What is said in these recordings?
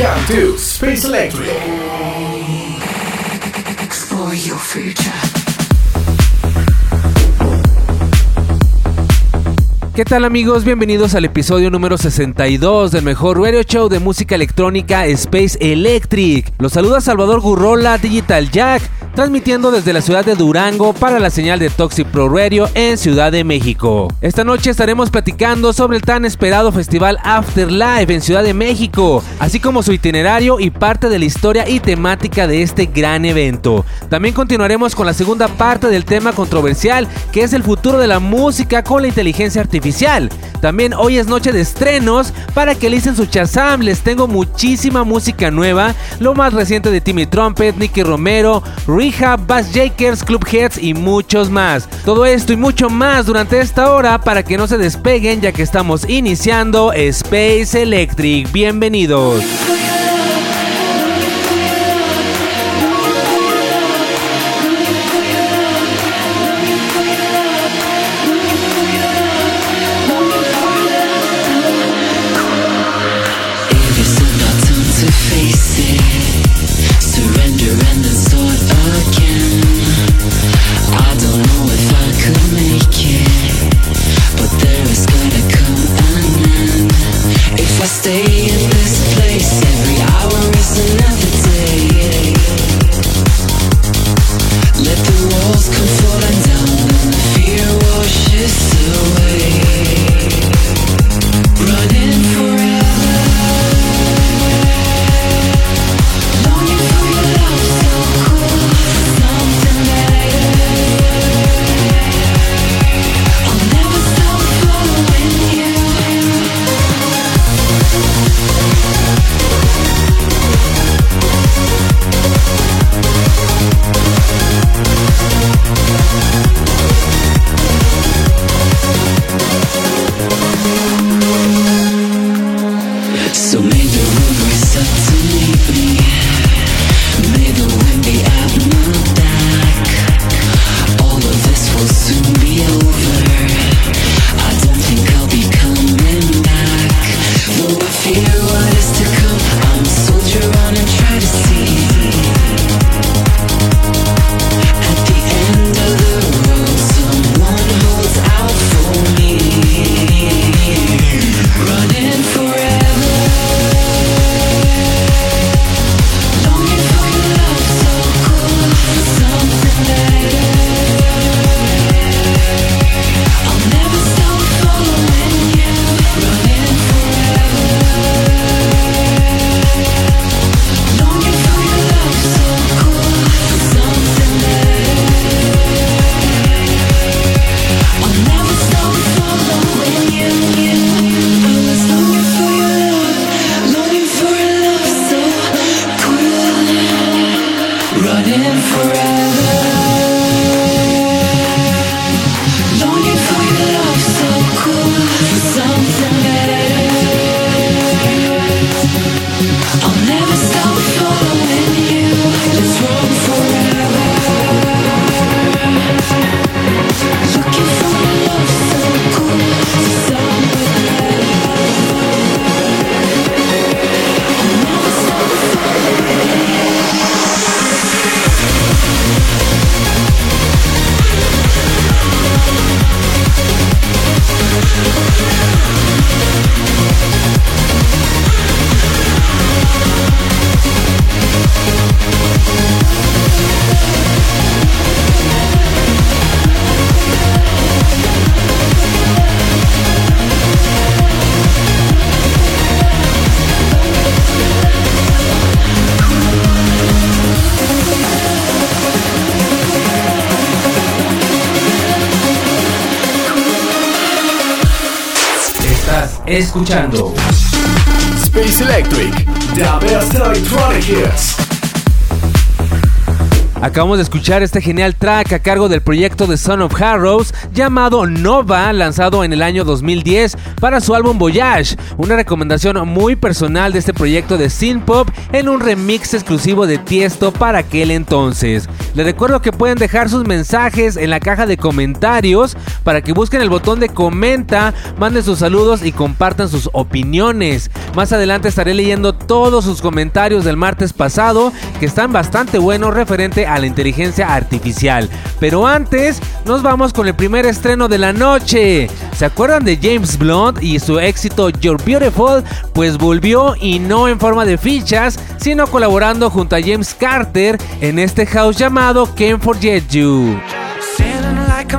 Welcome to Space Electric. Explore your future. ¿Qué tal amigos? Bienvenidos al episodio número 62 del mejor radio show de música electrónica Space Electric. Los saluda Salvador Gurrola, Digital Jack, transmitiendo desde la ciudad de Durango para la señal de Toxic Pro Radio en Ciudad de México. Esta noche estaremos platicando sobre el tan esperado festival Afterlife en Ciudad de México, así como su itinerario y parte de la historia y temática de este gran evento. También continuaremos con la segunda parte del tema controversial, que es el futuro de la música con la inteligencia artificial. También hoy es noche de estrenos para que listen su Chazam. Les tengo muchísima música nueva, lo más reciente de Timmy Trumpet, Nicky Romero, Rehab, Bass Jakers, Club Heads y muchos más. Todo esto y mucho más durante esta hora para que no se despeguen ya que estamos iniciando Space Electric. Bienvenidos. Escuchando Acabamos de escuchar este genial track a cargo del proyecto de Son of Harrows llamado Nova, lanzado en el año 2010 para su álbum Voyage, una recomendación muy personal de este proyecto de synth pop en un remix exclusivo de Tiesto para aquel entonces. Les recuerdo que pueden dejar sus mensajes en la caja de comentarios para que busquen el botón de comenta, manden sus saludos y compartan sus opiniones. Más adelante estaré leyendo todos sus comentarios del martes pasado que están bastante buenos referente a la inteligencia artificial. Pero antes, nos vamos con el primer estreno de la noche. ¿Se acuerdan de James Blunt y su éxito You're Beautiful? Pues volvió y no en forma de fichas, sino colaborando junto a James Carter en este house llamado Can't Forget You. Feeling like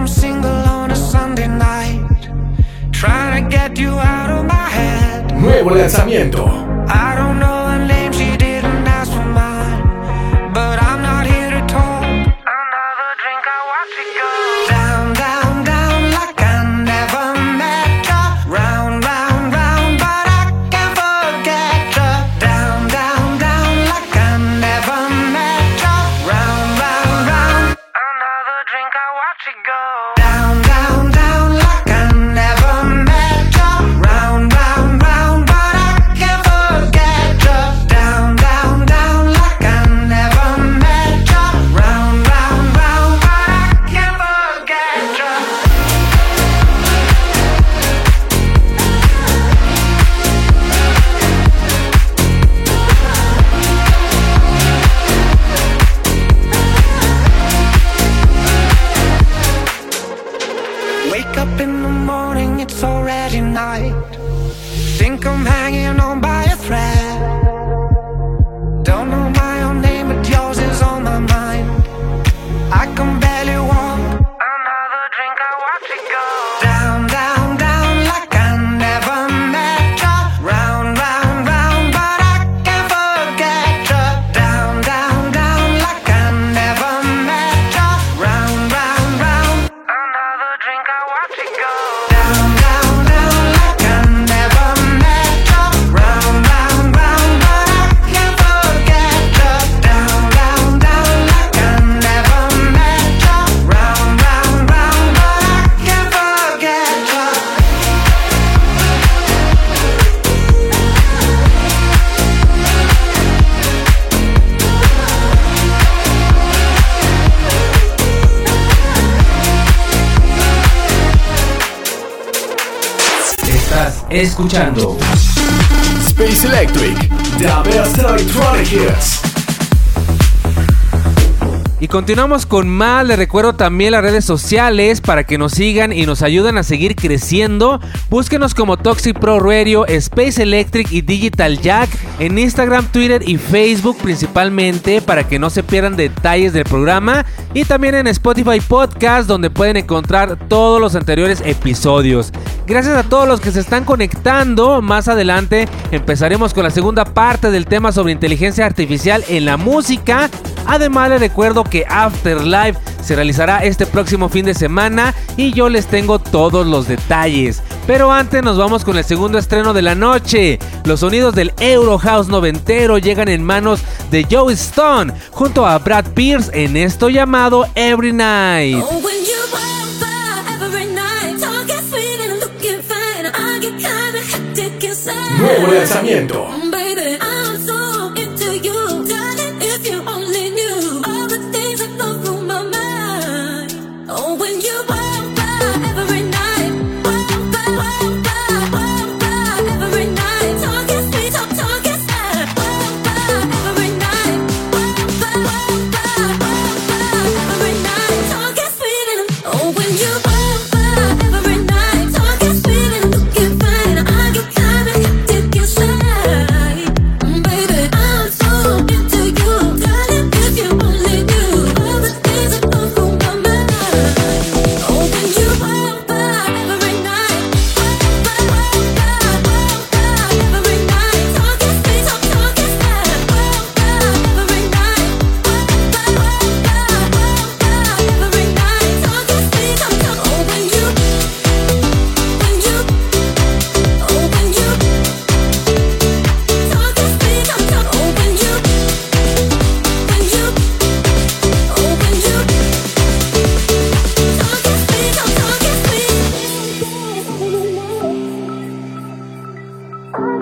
escuchando Space Electric, the best electronic hits. Y continuamos con más, les recuerdo también las redes sociales para que nos sigan y nos ayuden a seguir creciendo. Búsquenos como Toxic Pro Radio, Space Electric y Digital Jack en Instagram, Twitter y Facebook principalmente para que no se pierdan detalles del programa. Y también en Spotify Podcast donde pueden encontrar todos los anteriores episodios. Gracias a todos los que se están conectando. Más adelante empezaremos con la segunda parte del tema sobre inteligencia artificial en la música. Además les recuerdo que Afterlife se realizará este próximo fin de semana y yo les tengo todos los detalles. Pero antes nos vamos con el segundo estreno de la noche. Los sonidos del Euro House noventero llegan en manos de Joe Stone junto a Brad Pierce en esto llamado Every Night. Oh, when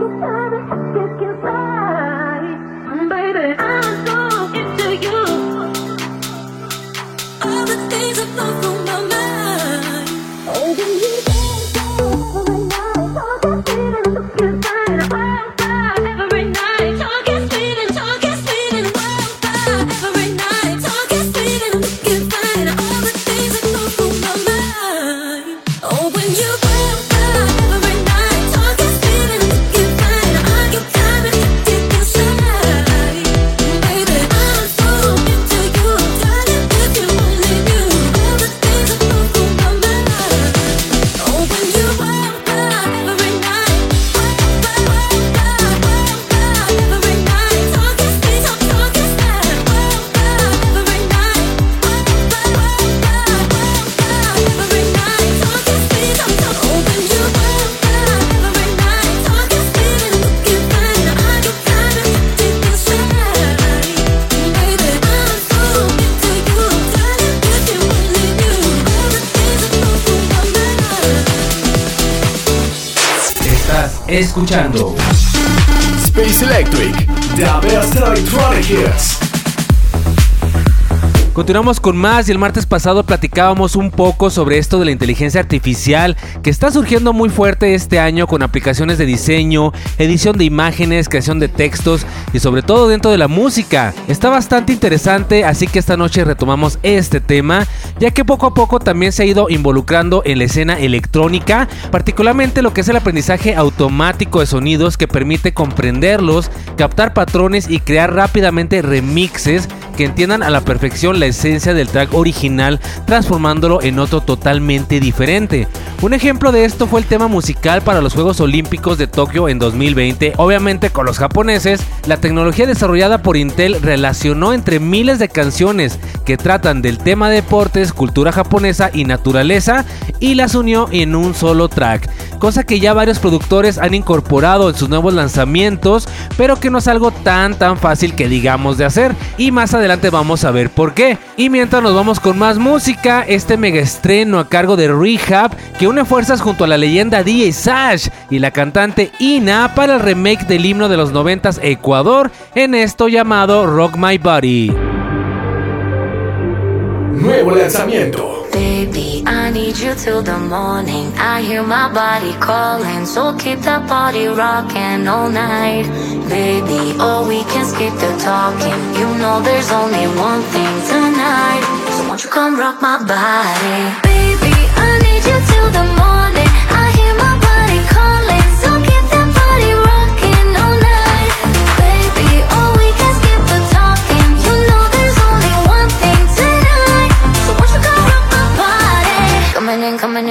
you, Father, kiss you, escuchando Space Electric, the best electronic hits. Continuamos con más y el martes pasado platicábamos un poco sobre esto de la inteligencia artificial que está surgiendo muy fuerte este año con aplicaciones de diseño, edición de imágenes, creación de textos y sobre todo dentro de la música. Está bastante interesante, así que esta noche retomamos este tema, ya que poco a poco también se ha ido involucrando en la escena electrónica, particularmente lo que es el aprendizaje automático de sonidos que permite comprenderlos, captar patrones y crear rápidamente remixes que entiendan a la perfección la esencia del track original, transformándolo en otro totalmente diferente. Un ejemplo de esto fue el tema musical para los Juegos Olímpicos de Tokio en 2020. Obviamente con los japoneses, la tecnología desarrollada por Intel relacionó entre miles de canciones que tratan del tema deportes, cultura japonesa y naturaleza y las unió en un solo track, cosa que ya varios productores han incorporado en sus nuevos lanzamientos, pero que no es algo tan tan fácil que digamos de hacer y más adelante vamos a ver por qué. Y mientras nos vamos con más música, este mega estreno a cargo de Rehab que une fuerzas junto a la leyenda DJ Sash y la cantante Ina para el remake del himno de los 90s Ecuador en esto llamado Rock My Body. Nuevo lanzamiento. Baby, I need you till the morning. I hear my body calling, so keep that body rocking all night. Baby, oh, we can skip the talking. You know there's only one thing tonight. So won't you come rock my body? Baby, I need you till the morning.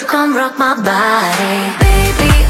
You come rock my body? Baby,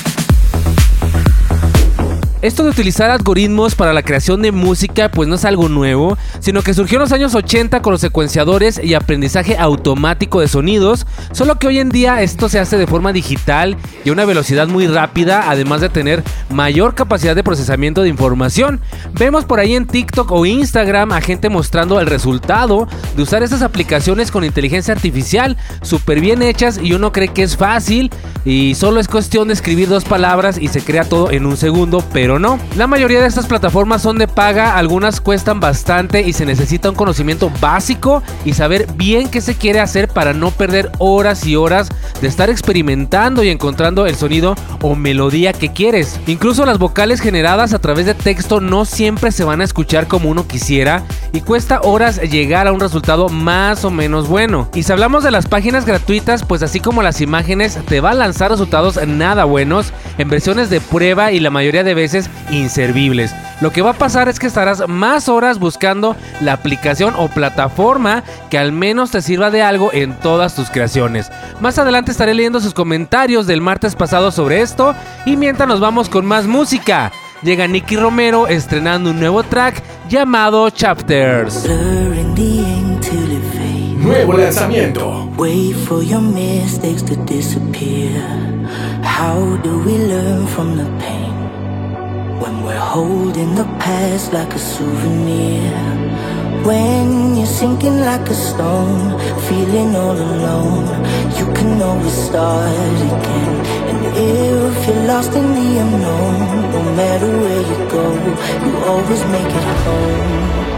Esto de utilizar algoritmos para la creación de música pues no es algo nuevo, sino que surgió en los años 80 con los secuenciadores y aprendizaje automático de sonidos, solo que hoy en día esto se hace de forma digital y a una velocidad muy rápida, además de tener mayor capacidad de procesamiento de información. Vemos por ahí en TikTok o Instagram a gente mostrando el resultado de usar estas aplicaciones con inteligencia artificial, súper bien hechas y uno cree que es fácil y solo es cuestión de escribir dos palabras y se crea todo en un segundo, pero no. La mayoría de estas plataformas son de paga, algunas cuestan bastante y se necesita un conocimiento básico y saber bien qué se quiere hacer para no perder horas y horas de estar experimentando y encontrando el sonido o melodía que quieres. Incluso las vocales generadas a través de texto no siempre se van a escuchar como uno quisiera y cuesta horas llegar a un resultado más o menos bueno. Y si hablamos de las páginas gratuitas, pues así como las imágenes, te va a lanzar resultados nada buenos en versiones de prueba y la mayoría de veces inservibles. Lo que va a pasar es que estarás más horas buscando la aplicación o plataforma que al menos te sirva de algo en todas tus creaciones. Más adelante estaré leyendo sus comentarios del martes pasado sobre esto y mientras nos vamos con más música. Llega Nicky Romero estrenando un nuevo track llamado Chapters. Nuevo lanzamiento. Wait for your mistakes to disappear. How do we learn from the pain? When we're holding the past like a souvenir. When you're sinking like a stone, feeling all alone, you can always start again. And if you're lost in the unknown, no matter where you go, you always make it home.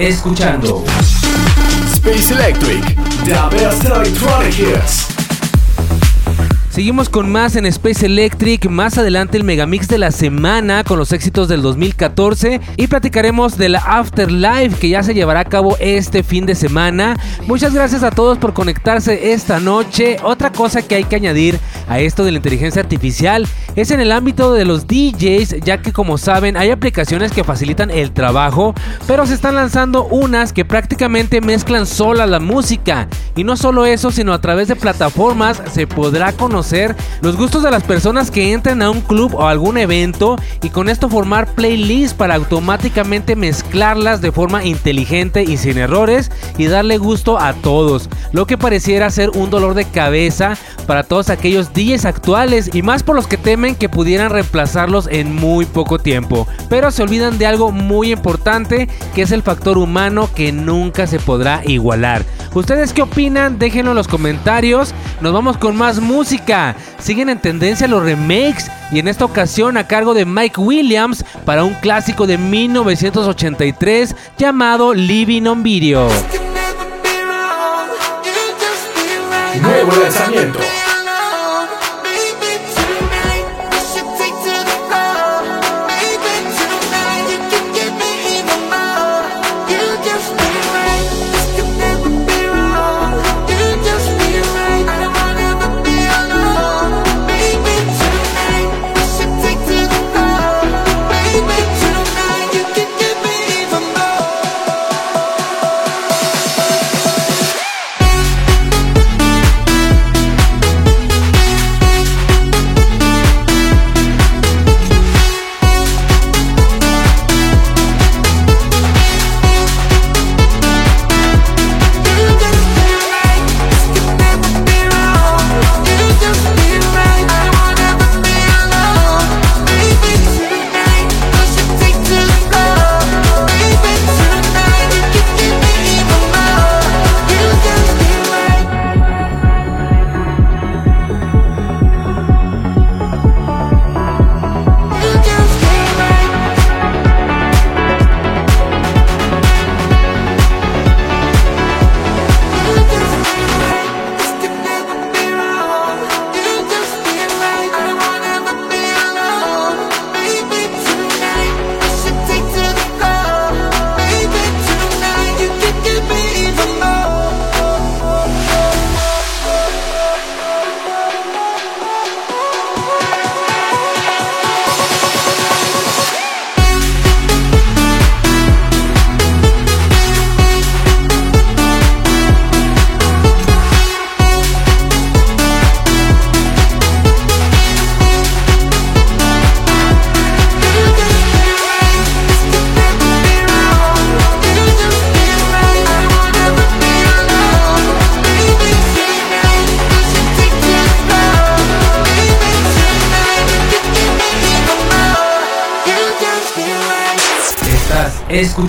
Escuchando Space Electric. The best electronic hits. Seguimos con más en Space Electric, más adelante el megamix de la semana con los éxitos del 2014 y platicaremos de la Afterlife que ya se llevará a cabo este fin de semana. Muchas gracias a todos por conectarse esta noche. Otra cosa que hay que añadir a esto de la inteligencia artificial es en el ámbito de los DJs, ya que como saben hay aplicaciones que facilitan el trabajo, pero se están lanzando unas que prácticamente mezclan sola la música. Y no solo eso, sino a través de plataformas se podrá conocer los gustos de las personas que entren a un club o algún evento y con esto formar playlists para automáticamente mezclarlas de forma inteligente y sin errores y darle gusto a todos, lo que pareciera ser un dolor de cabeza para todos aquellos DJs actuales y más por los que temen que pudieran reemplazarlos en muy poco tiempo, pero se olvidan de algo muy importante que es el factor humano que nunca se podrá igualar. ¿Ustedes qué opinan? Déjenlo en los comentarios. Nos vamos con más música. Siguen en tendencia los remakes y en esta ocasión a cargo de Mike Williams para un clásico de 1983 llamado Living on Video. Nuevo lanzamiento.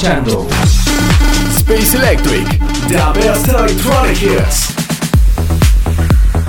Escuchando Space Electric. The best electronic hits.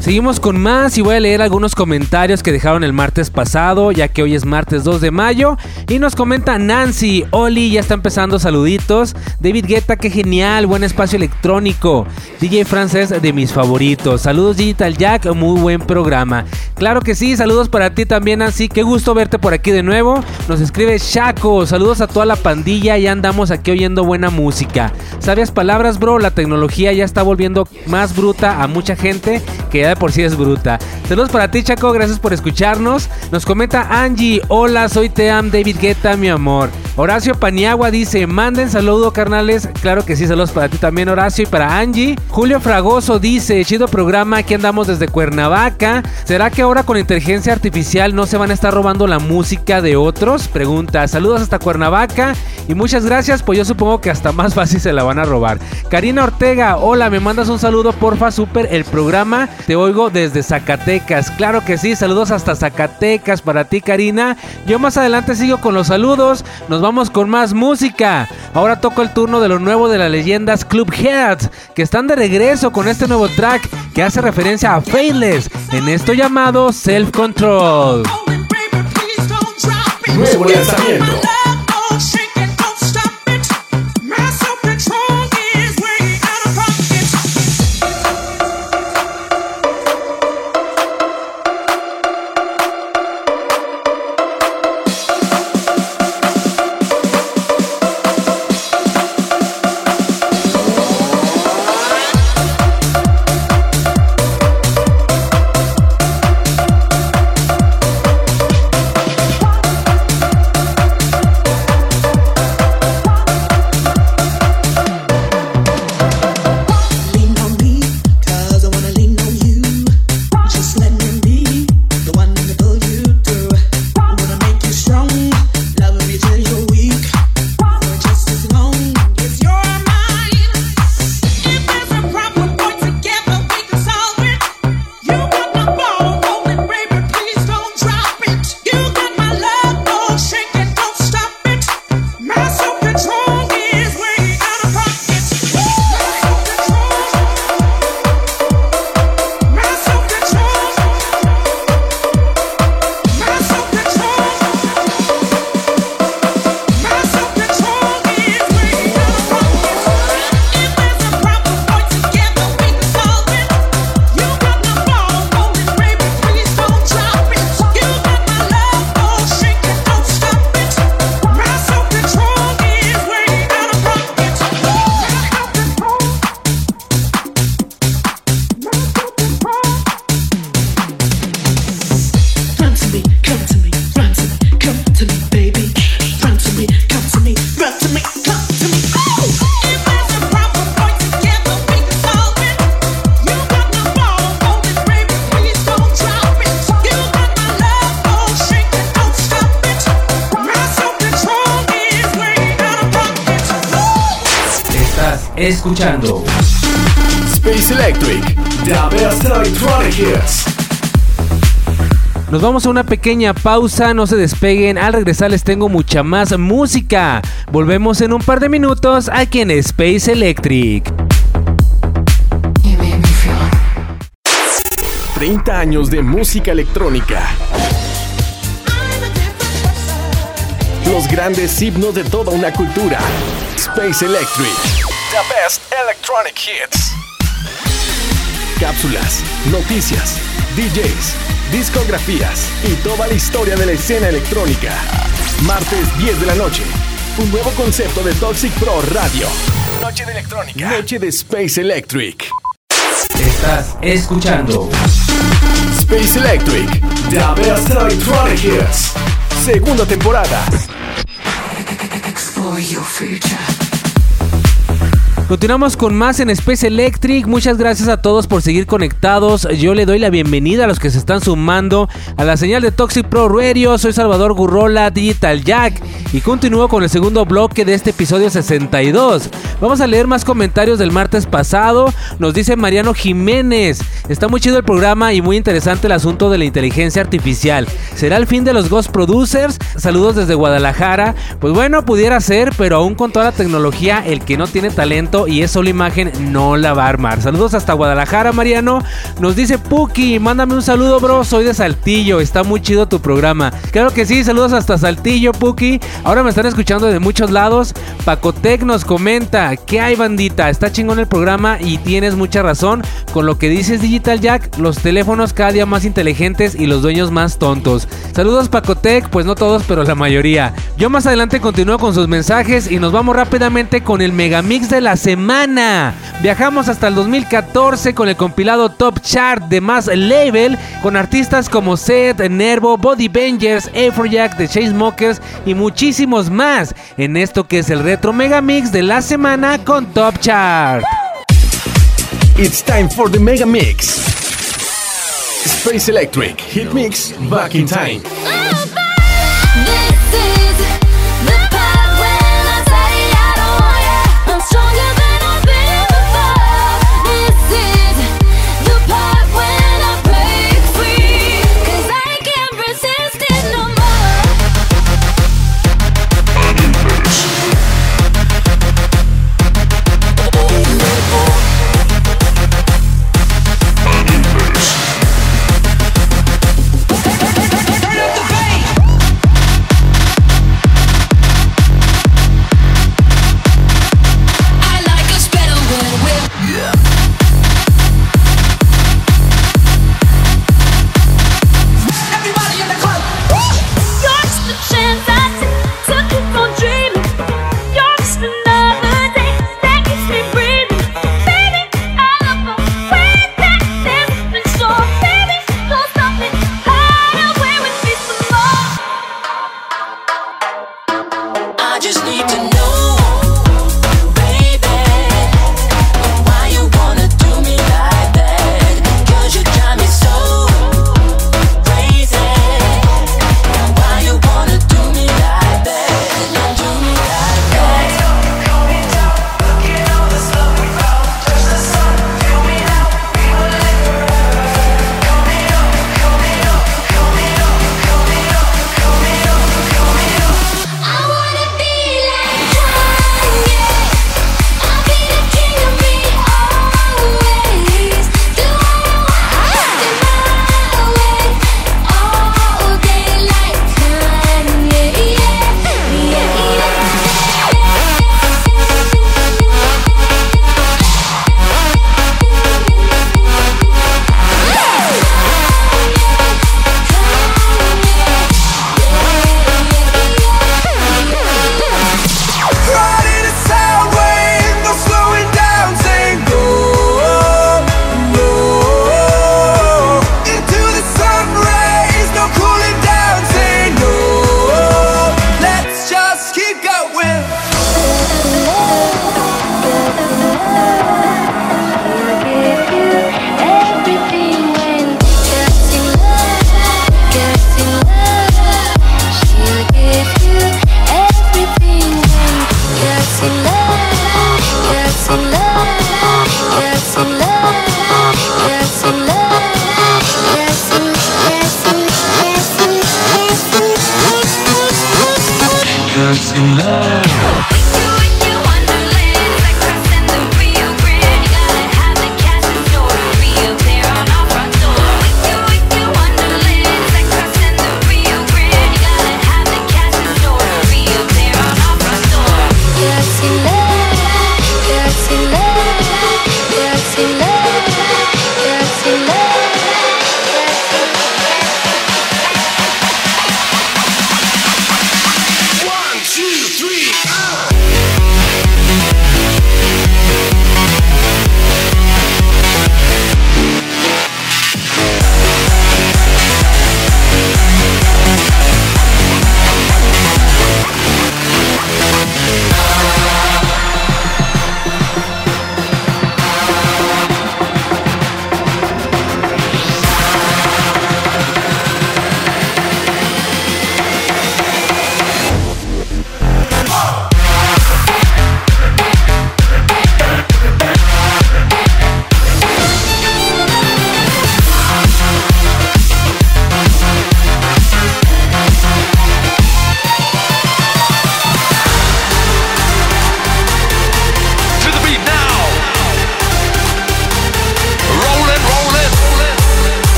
Seguimos con más y voy a leer algunos comentarios que dejaron el martes pasado, ya que hoy es martes 2 de mayo. Y nos comenta Nancy, Oli, ya está empezando saluditos. David Guetta, qué genial, buen espacio electrónico. DJ Francés, de mis favoritos. Saludos Digital Jack, muy buen programa. Claro que sí, saludos para ti también Nancy, qué gusto verte por aquí de nuevo. Nos escribe Shaco, saludos a toda la pandilla, ya andamos aquí oyendo buena música. Sabias palabras, bro, la tecnología ya está volviendo más bruta a mucha gente que ya de por sí es bruta. Saludos para ti, Chaco, gracias por escucharnos. Nos comenta Angie, hola, soy Team David Guetta, mi amor. Horacio Paniagua dice, manden saludo, carnales. Claro que sí, saludos para ti también, Horacio, y para Angie. Julio Fragoso dice, chido programa, aquí andamos desde Cuernavaca. ¿Será que ahora con inteligencia artificial no se van a estar robando la música de otros? Pregunta, saludos hasta Cuernavaca y muchas gracias, pues yo supongo que hasta más fácil se la van a robar. Karina Ortega, hola, me mandas un saludo, porfa, super el programa. Te oigo desde Zacatecas. Claro que sí, saludos hasta Zacatecas para ti, Karina. Yo más adelante sigo con los saludos. Nos vamos con más música. Ahora toco el turno de lo nuevo de las leyendas Club Heads, que están de regreso con este nuevo track que hace referencia a Faithless en esto llamado Self Control. Nuevo lanzamiento. Vamos a una pequeña pausa, no se despeguen, al regresar les tengo mucha más música. Volvemos en un par de minutos aquí en Space Electric. You made me feel 30 años de música electrónica. Los grandes himnos de toda una cultura. Space Electric. The best electronic hits. Cápsulas, noticias, DJs, discografías y toda la historia de la escena electrónica. Martes 10 de la noche. Un nuevo concepto de Toxic Pro Radio. Noche de electrónica. Noche de Space Electric. Estás escuchando Space Electric, the best electronic hits. Segunda temporada. explore your future. Continuamos con más en Space Electric. Muchas gracias a todos por seguir conectados. Yo le doy la bienvenida a los que se están sumando a la señal de Toxic Pro Radio. Soy Salvador Gurrola, Digital Jack. Y continúo con el segundo bloque de este episodio 62. Vamos a leer más comentarios del martes pasado. Nos dice Mariano Jiménez. Está muy chido el programa y muy interesante el asunto de la inteligencia artificial. ¿Será el fin de los Ghost Producers? Saludos desde Guadalajara. Pues bueno, pudiera ser, pero aún con toda la tecnología, el que no tiene talento y es solo imagen no la va a armar. Saludos hasta Guadalajara, Mariano. Nos dice Puki, mándame un saludo, bro. Soy de Saltillo, está muy chido tu programa. Claro que sí, saludos hasta Saltillo, Puki. Ahora me están escuchando de muchos lados. Pacotec nos comenta, ¿qué hay, bandita? Está chingón el programa y tienes mucha razón con lo que dices, Digital Jack. Los teléfonos cada día más inteligentes y los dueños más tontos. Saludos, Pacotec, pues no todos, pero la mayoría. Yo más adelante continúo con sus mensajes y nos vamos rápidamente con el megamix de la semana. Viajamos hasta el 2014 con el compilado Top Chart de más label con artistas como Seth, Nervo, Body Bangers, Afrojack, The Chainsmokers y muchísimos más en esto que es el retro megamix de la semana con Top Chart. It's time for the Mega Mix. Space Electric Hit Mix Back in Time.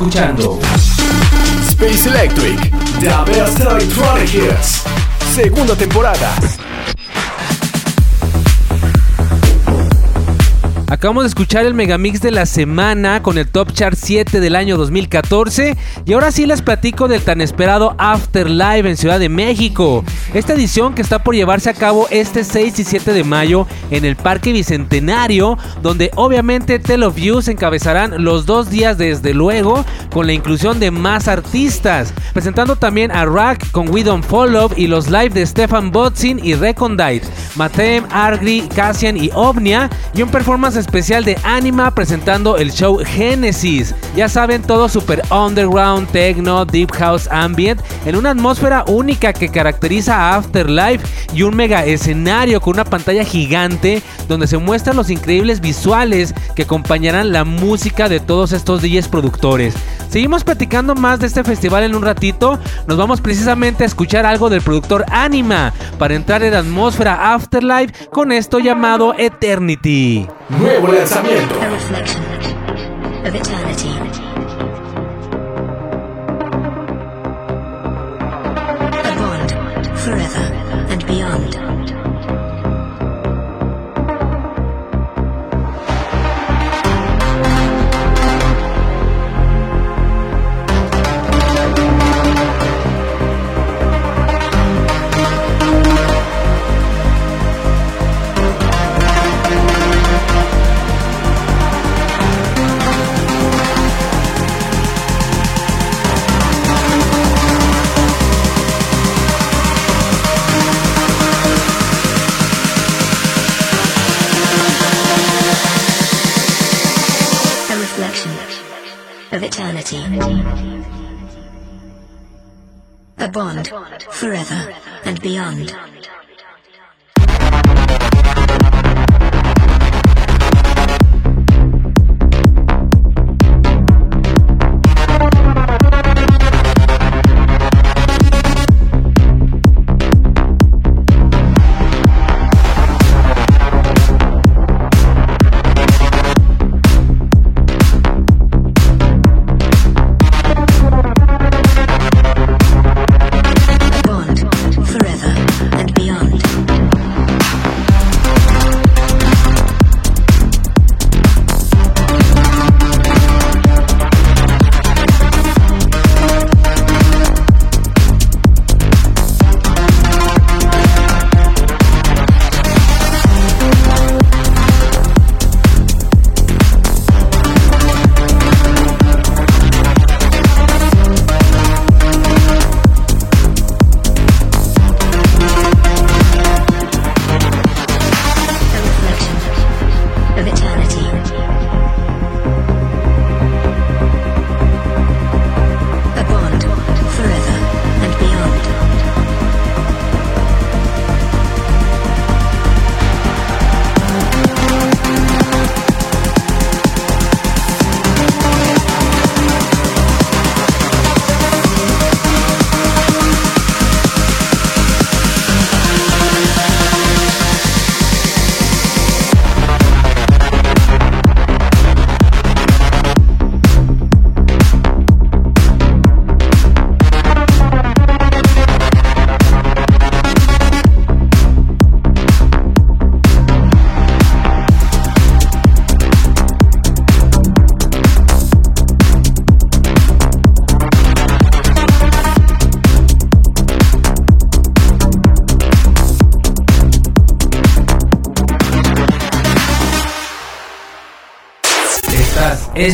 Escuchando Space Electric, The best electronic hits. segunda temporada. Acabamos de escuchar el megamix de la semana con el Top Chart 7 del año 2014 y ahora sí les platico del tan esperado Afterlife en Ciudad de México. Esta edición que está por llevarse a cabo este 6 y 7 de mayo en el Parque Bicentenario, donde obviamente Tell of You se encabezarán los dos días desde luego con la inclusión de más artistas, presentando también a Rack con We Don't Follow y los live de Stefan Botzin y Recondite, Matem, Argri, Cassian y Ovnia y un performance especial de Anima presentando el show Genesis. Ya saben, todo super underground, techno, deep house ambient en una atmósfera única que caracteriza a Afterlife y un mega escenario con una pantalla gigante donde se muestran los increíbles visuales que acompañarán la música de todos estos DJs productores. Seguimos platicando más de este festival en un ratito. Nos vamos precisamente a escuchar algo del productor Anima para entrar en la atmósfera Afterlife con esto llamado Eternity. Nuevo lanzamiento. A reflection of eternity. A bond forever and beyond. Eternity. A bond forever and beyond.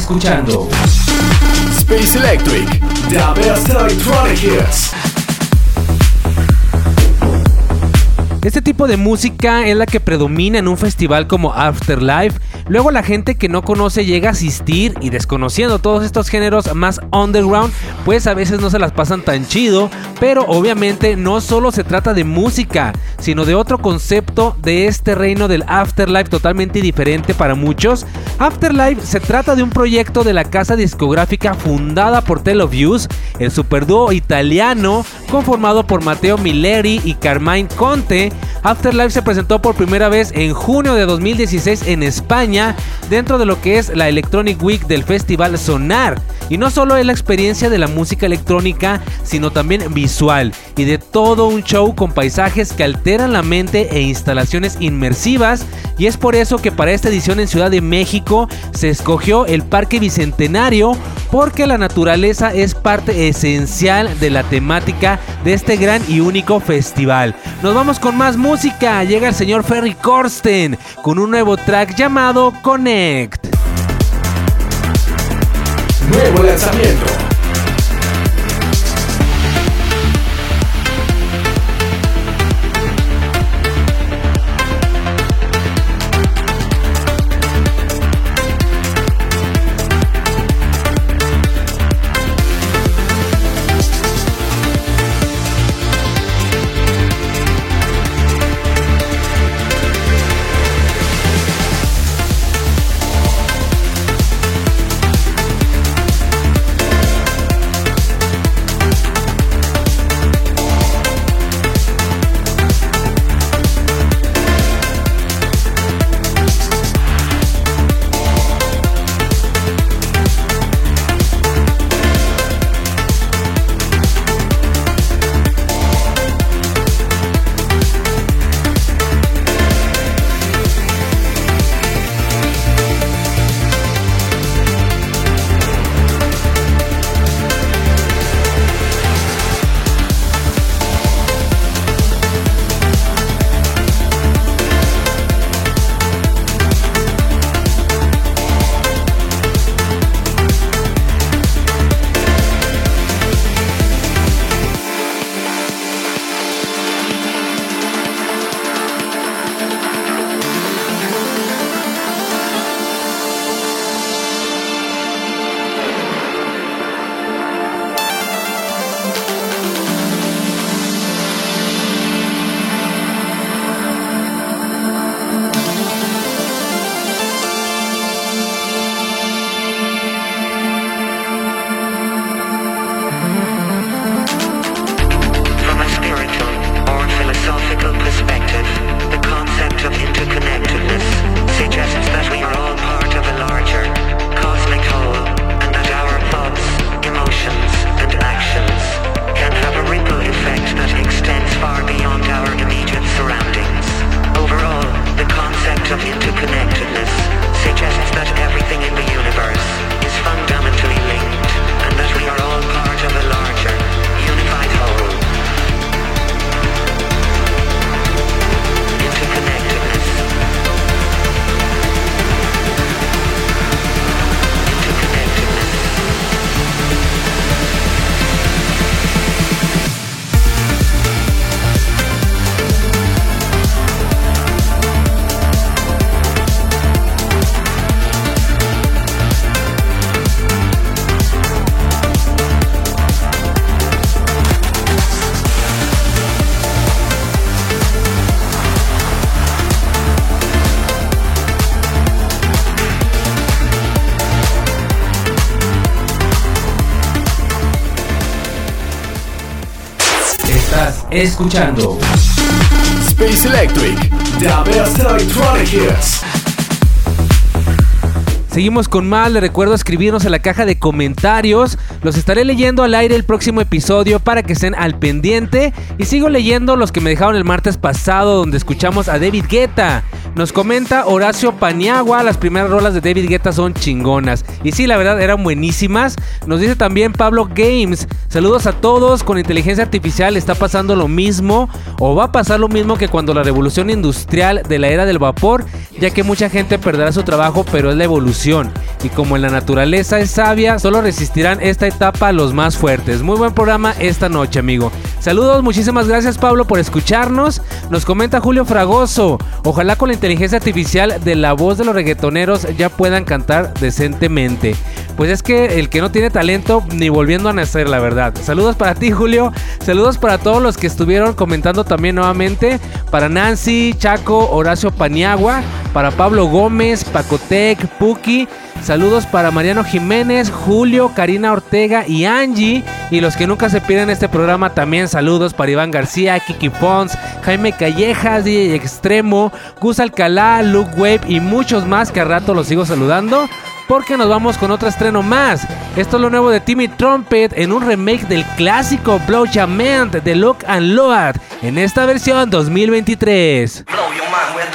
Escuchando Space Electric, The best electronic hits. Este tipo de música es la que predomina en un festival como Afterlife. Luego la gente que no conoce llega a asistir y desconociendo todos estos géneros más underground, pues a veces no se las pasan tan chido. Pero obviamente no solo se trata de música, sino de otro concepto de este reino del Afterlife totalmente diferente para muchos. Afterlife se trata de un proyecto de la casa discográfica fundada por Yous, el superdúo italiano conformado por Matteo Milleri y Carmine Conte. Afterlife se presentó por primera vez en junio de 2016 en España dentro de lo que es la Electronic Week del Festival Sonar. Y no solo es la experiencia de la música electrónica, sino también visual y de todo un show con paisajes que alteran la mente e instalaciones inmersivas. Y es por eso que para esta edición en Ciudad de México se escogió el Parque Bicentenario porque la naturaleza es parte esencial de la temática de este gran y único festival. Nos vamos con más música. Llega el señor Ferry Corsten con un nuevo track llamado Connect. Nuevo lanzamiento. Escuchando Space Electric. The best electronic hits. Seguimos con más, les recuerdo escribirnos en la caja de comentarios. Los estaré leyendo al aire el próximo episodio para que estén al pendiente. Y sigo leyendo los que me dejaron el martes pasado donde escuchamos a David Guetta. Nos comenta Horacio Paniagua, las primeras rolas de David Guetta son chingonas. Y sí, la verdad eran buenísimas. Nos dice también Pablo Games. Saludos a todos, con inteligencia artificial está pasando lo mismo o va a pasar lo mismo que cuando la revolución industrial de la era del vapor, ya que mucha gente perderá su trabajo, pero es la evolución. Y como en la naturaleza es sabia, solo resistirán esta etapa los más fuertes. Muy buen programa esta noche, amigo. Saludos, muchísimas gracias Pablo por escucharnos. Nos comenta Julio Fragoso. Ojalá con la inteligencia artificial de la voz de los reggaetoneros ya puedan cantar decentemente. Pues es que el que no tiene talento ni volviendo a nacer, la verdad. Saludos para ti, Julio. Saludos para todos los que estuvieron comentando también nuevamente. Para Nancy, Chaco, Horacio Paniagua, para Pablo Gómez, Pacotec, Puki. Saludos para Mariano Jiménez, Julio, Karina Ortega y Angie. Y los que nunca se pierden este programa también saludos para Iván García, Kiki Pons, Jaime Callejas, DJ Extremo, Gus Alcalá, Luke Wave y muchos más que a rato los sigo saludando. Porque nos vamos con otro estreno más. Esto es lo nuevo de Timmy Trumpet en un remake del clásico Blow Jament de Look and Load en esta versión 2023. Blow your mind with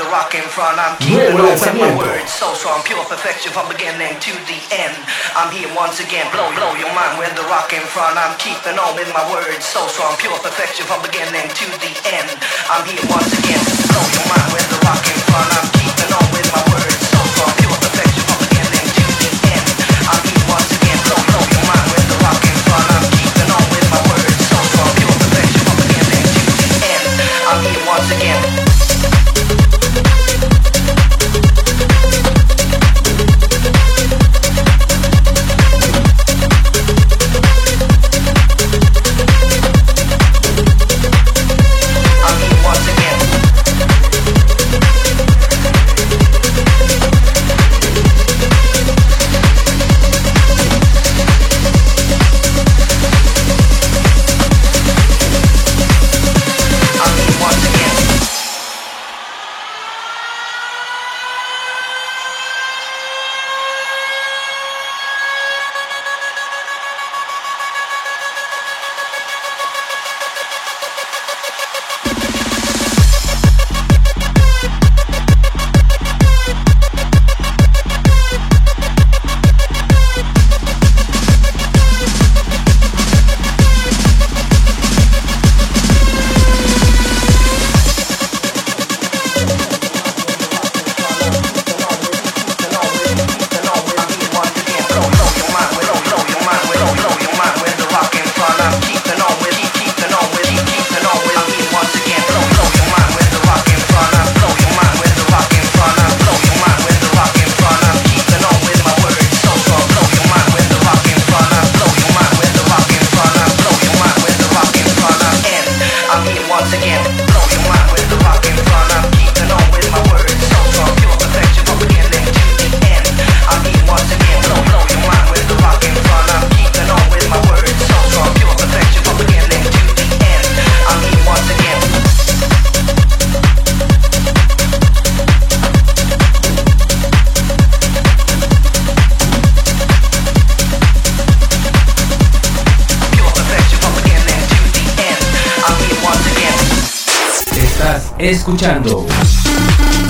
escuchando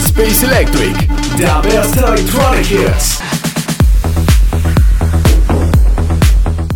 Space Electric, the best electronic hits.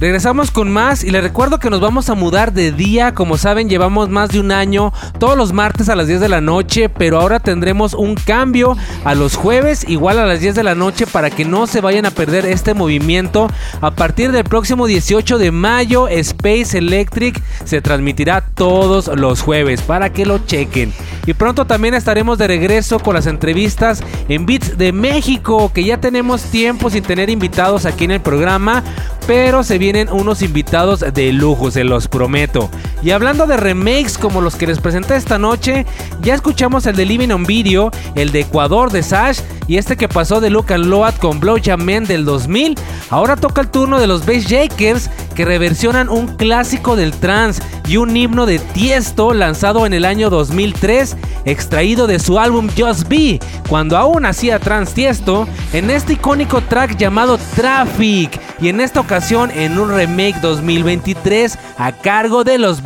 Regresamos con más y les recuerdo que nos vamos a mudar de día. Como saben, llevamos más de un año todos los martes a las 10 de la noche, pero ahora tendremos un cambio a los jueves, igual a las 10 de la noche, para que no se vayan a perder este movimiento. A partir del próximo 18 de mayo, Space Electric se transmitirá todos los jueves para que lo chequen. Y pronto también estaremos de regreso con las entrevistas en Beats de México, que ya tenemos tiempo sin tener invitados aquí en el programa, pero se vienen unos invitados de lujo, se los prometo. Y hablando de remakes como los que les presenté esta noche, ya escuchamos el de Living on Video, el de Ecuador de Sash y este que pasó de Luke and Load con Blow Jam Man del 2000. Ahora toca el turno de los Bass Jakers que reversionan un clásico del trance y un himno de Tiesto lanzado en el año 2003, extraído de su álbum Just Be, cuando aún hacía trance Tiesto, en este icónico track llamado Traffic y en esta ocasión en un remake 2023 a cargo de los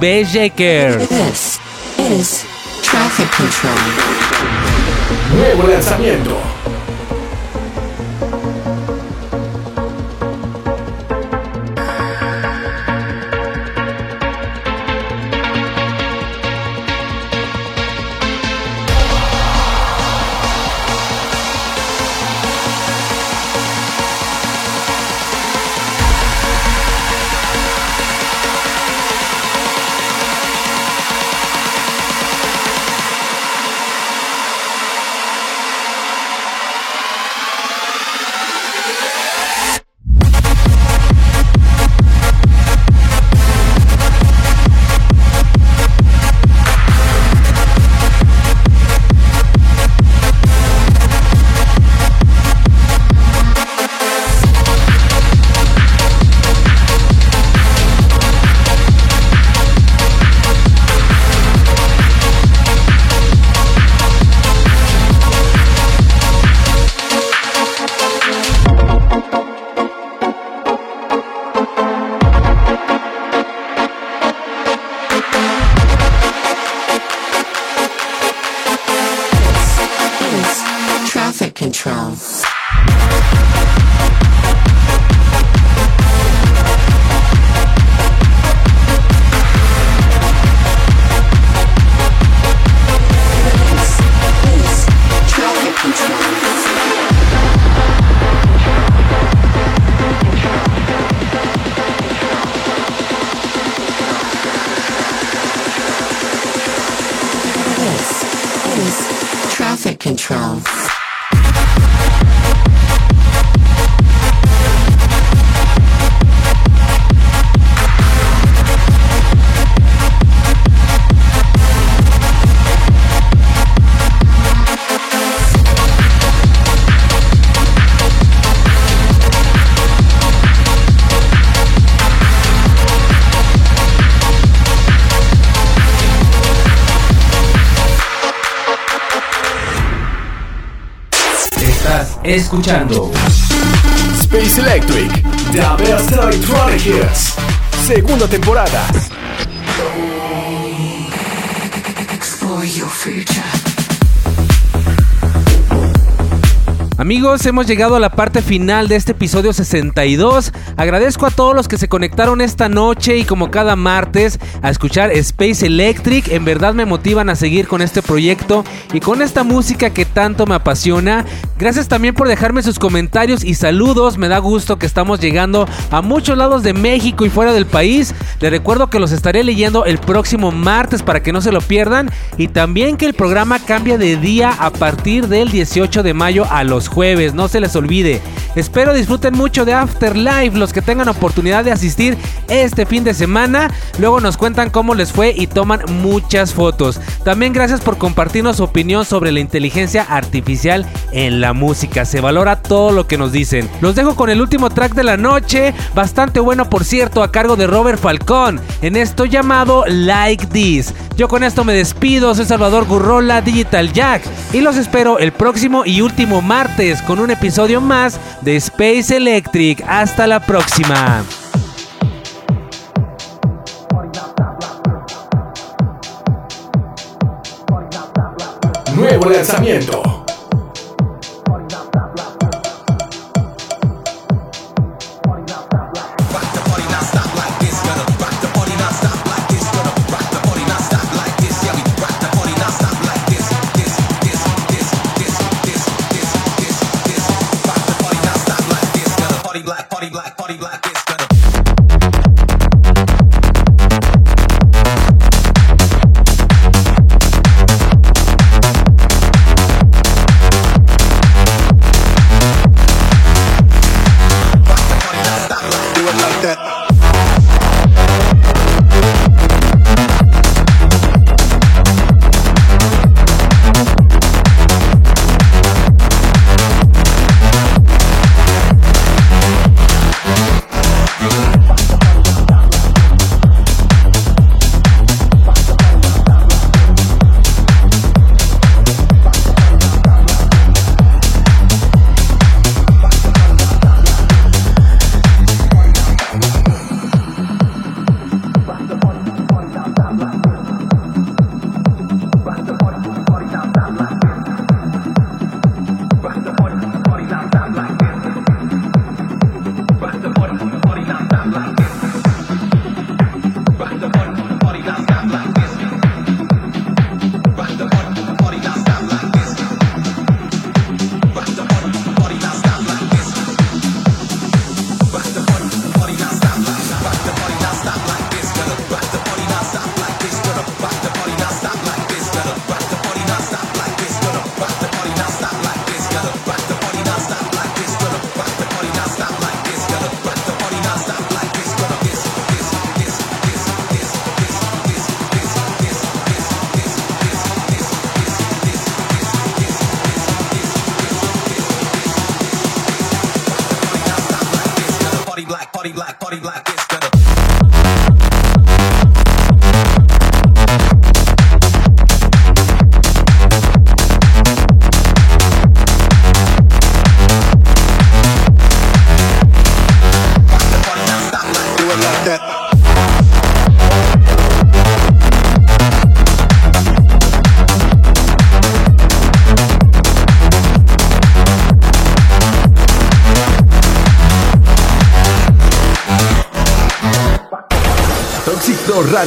Traffic Control. Nuevo lanzamiento. Escuchando Space Electric, The Best Electronic Hits. Segunda temporada. For your future. Amigos, hemos llegado a la parte final de este episodio 62. Agradezco a todos los que se conectaron esta noche y como cada martes a escuchar Space Electric. En verdad me motivan a seguir con este proyecto y con esta música que tanto me apasiona. Gracias también por dejarme sus comentarios y saludos. Me da gusto que estamos llegando a muchos lados de México y fuera del país. Les recuerdo que los estaré leyendo el próximo martes para que no se lo pierdan. Y también que el programa cambia de día a partir del 18 de mayo a los jueves, no se les olvide. Espero disfruten mucho de Afterlife los que tengan oportunidad de asistir este fin de semana. Luego nos cuentan cómo les fue y toman muchas fotos. También gracias por compartirnos su opinión sobre la inteligencia artificial en la música. Se valora todo lo que nos dicen. Los dejo con el último track de la noche, bastante bueno por cierto, a cargo de Robert Falcón, en esto llamado Like This. Yo con esto me despido, soy Salvador Gurrola, Digital Jack, y los espero el próximo y último martes con un episodio más de Space Electric. Hasta la próxima. Nuevo lanzamiento.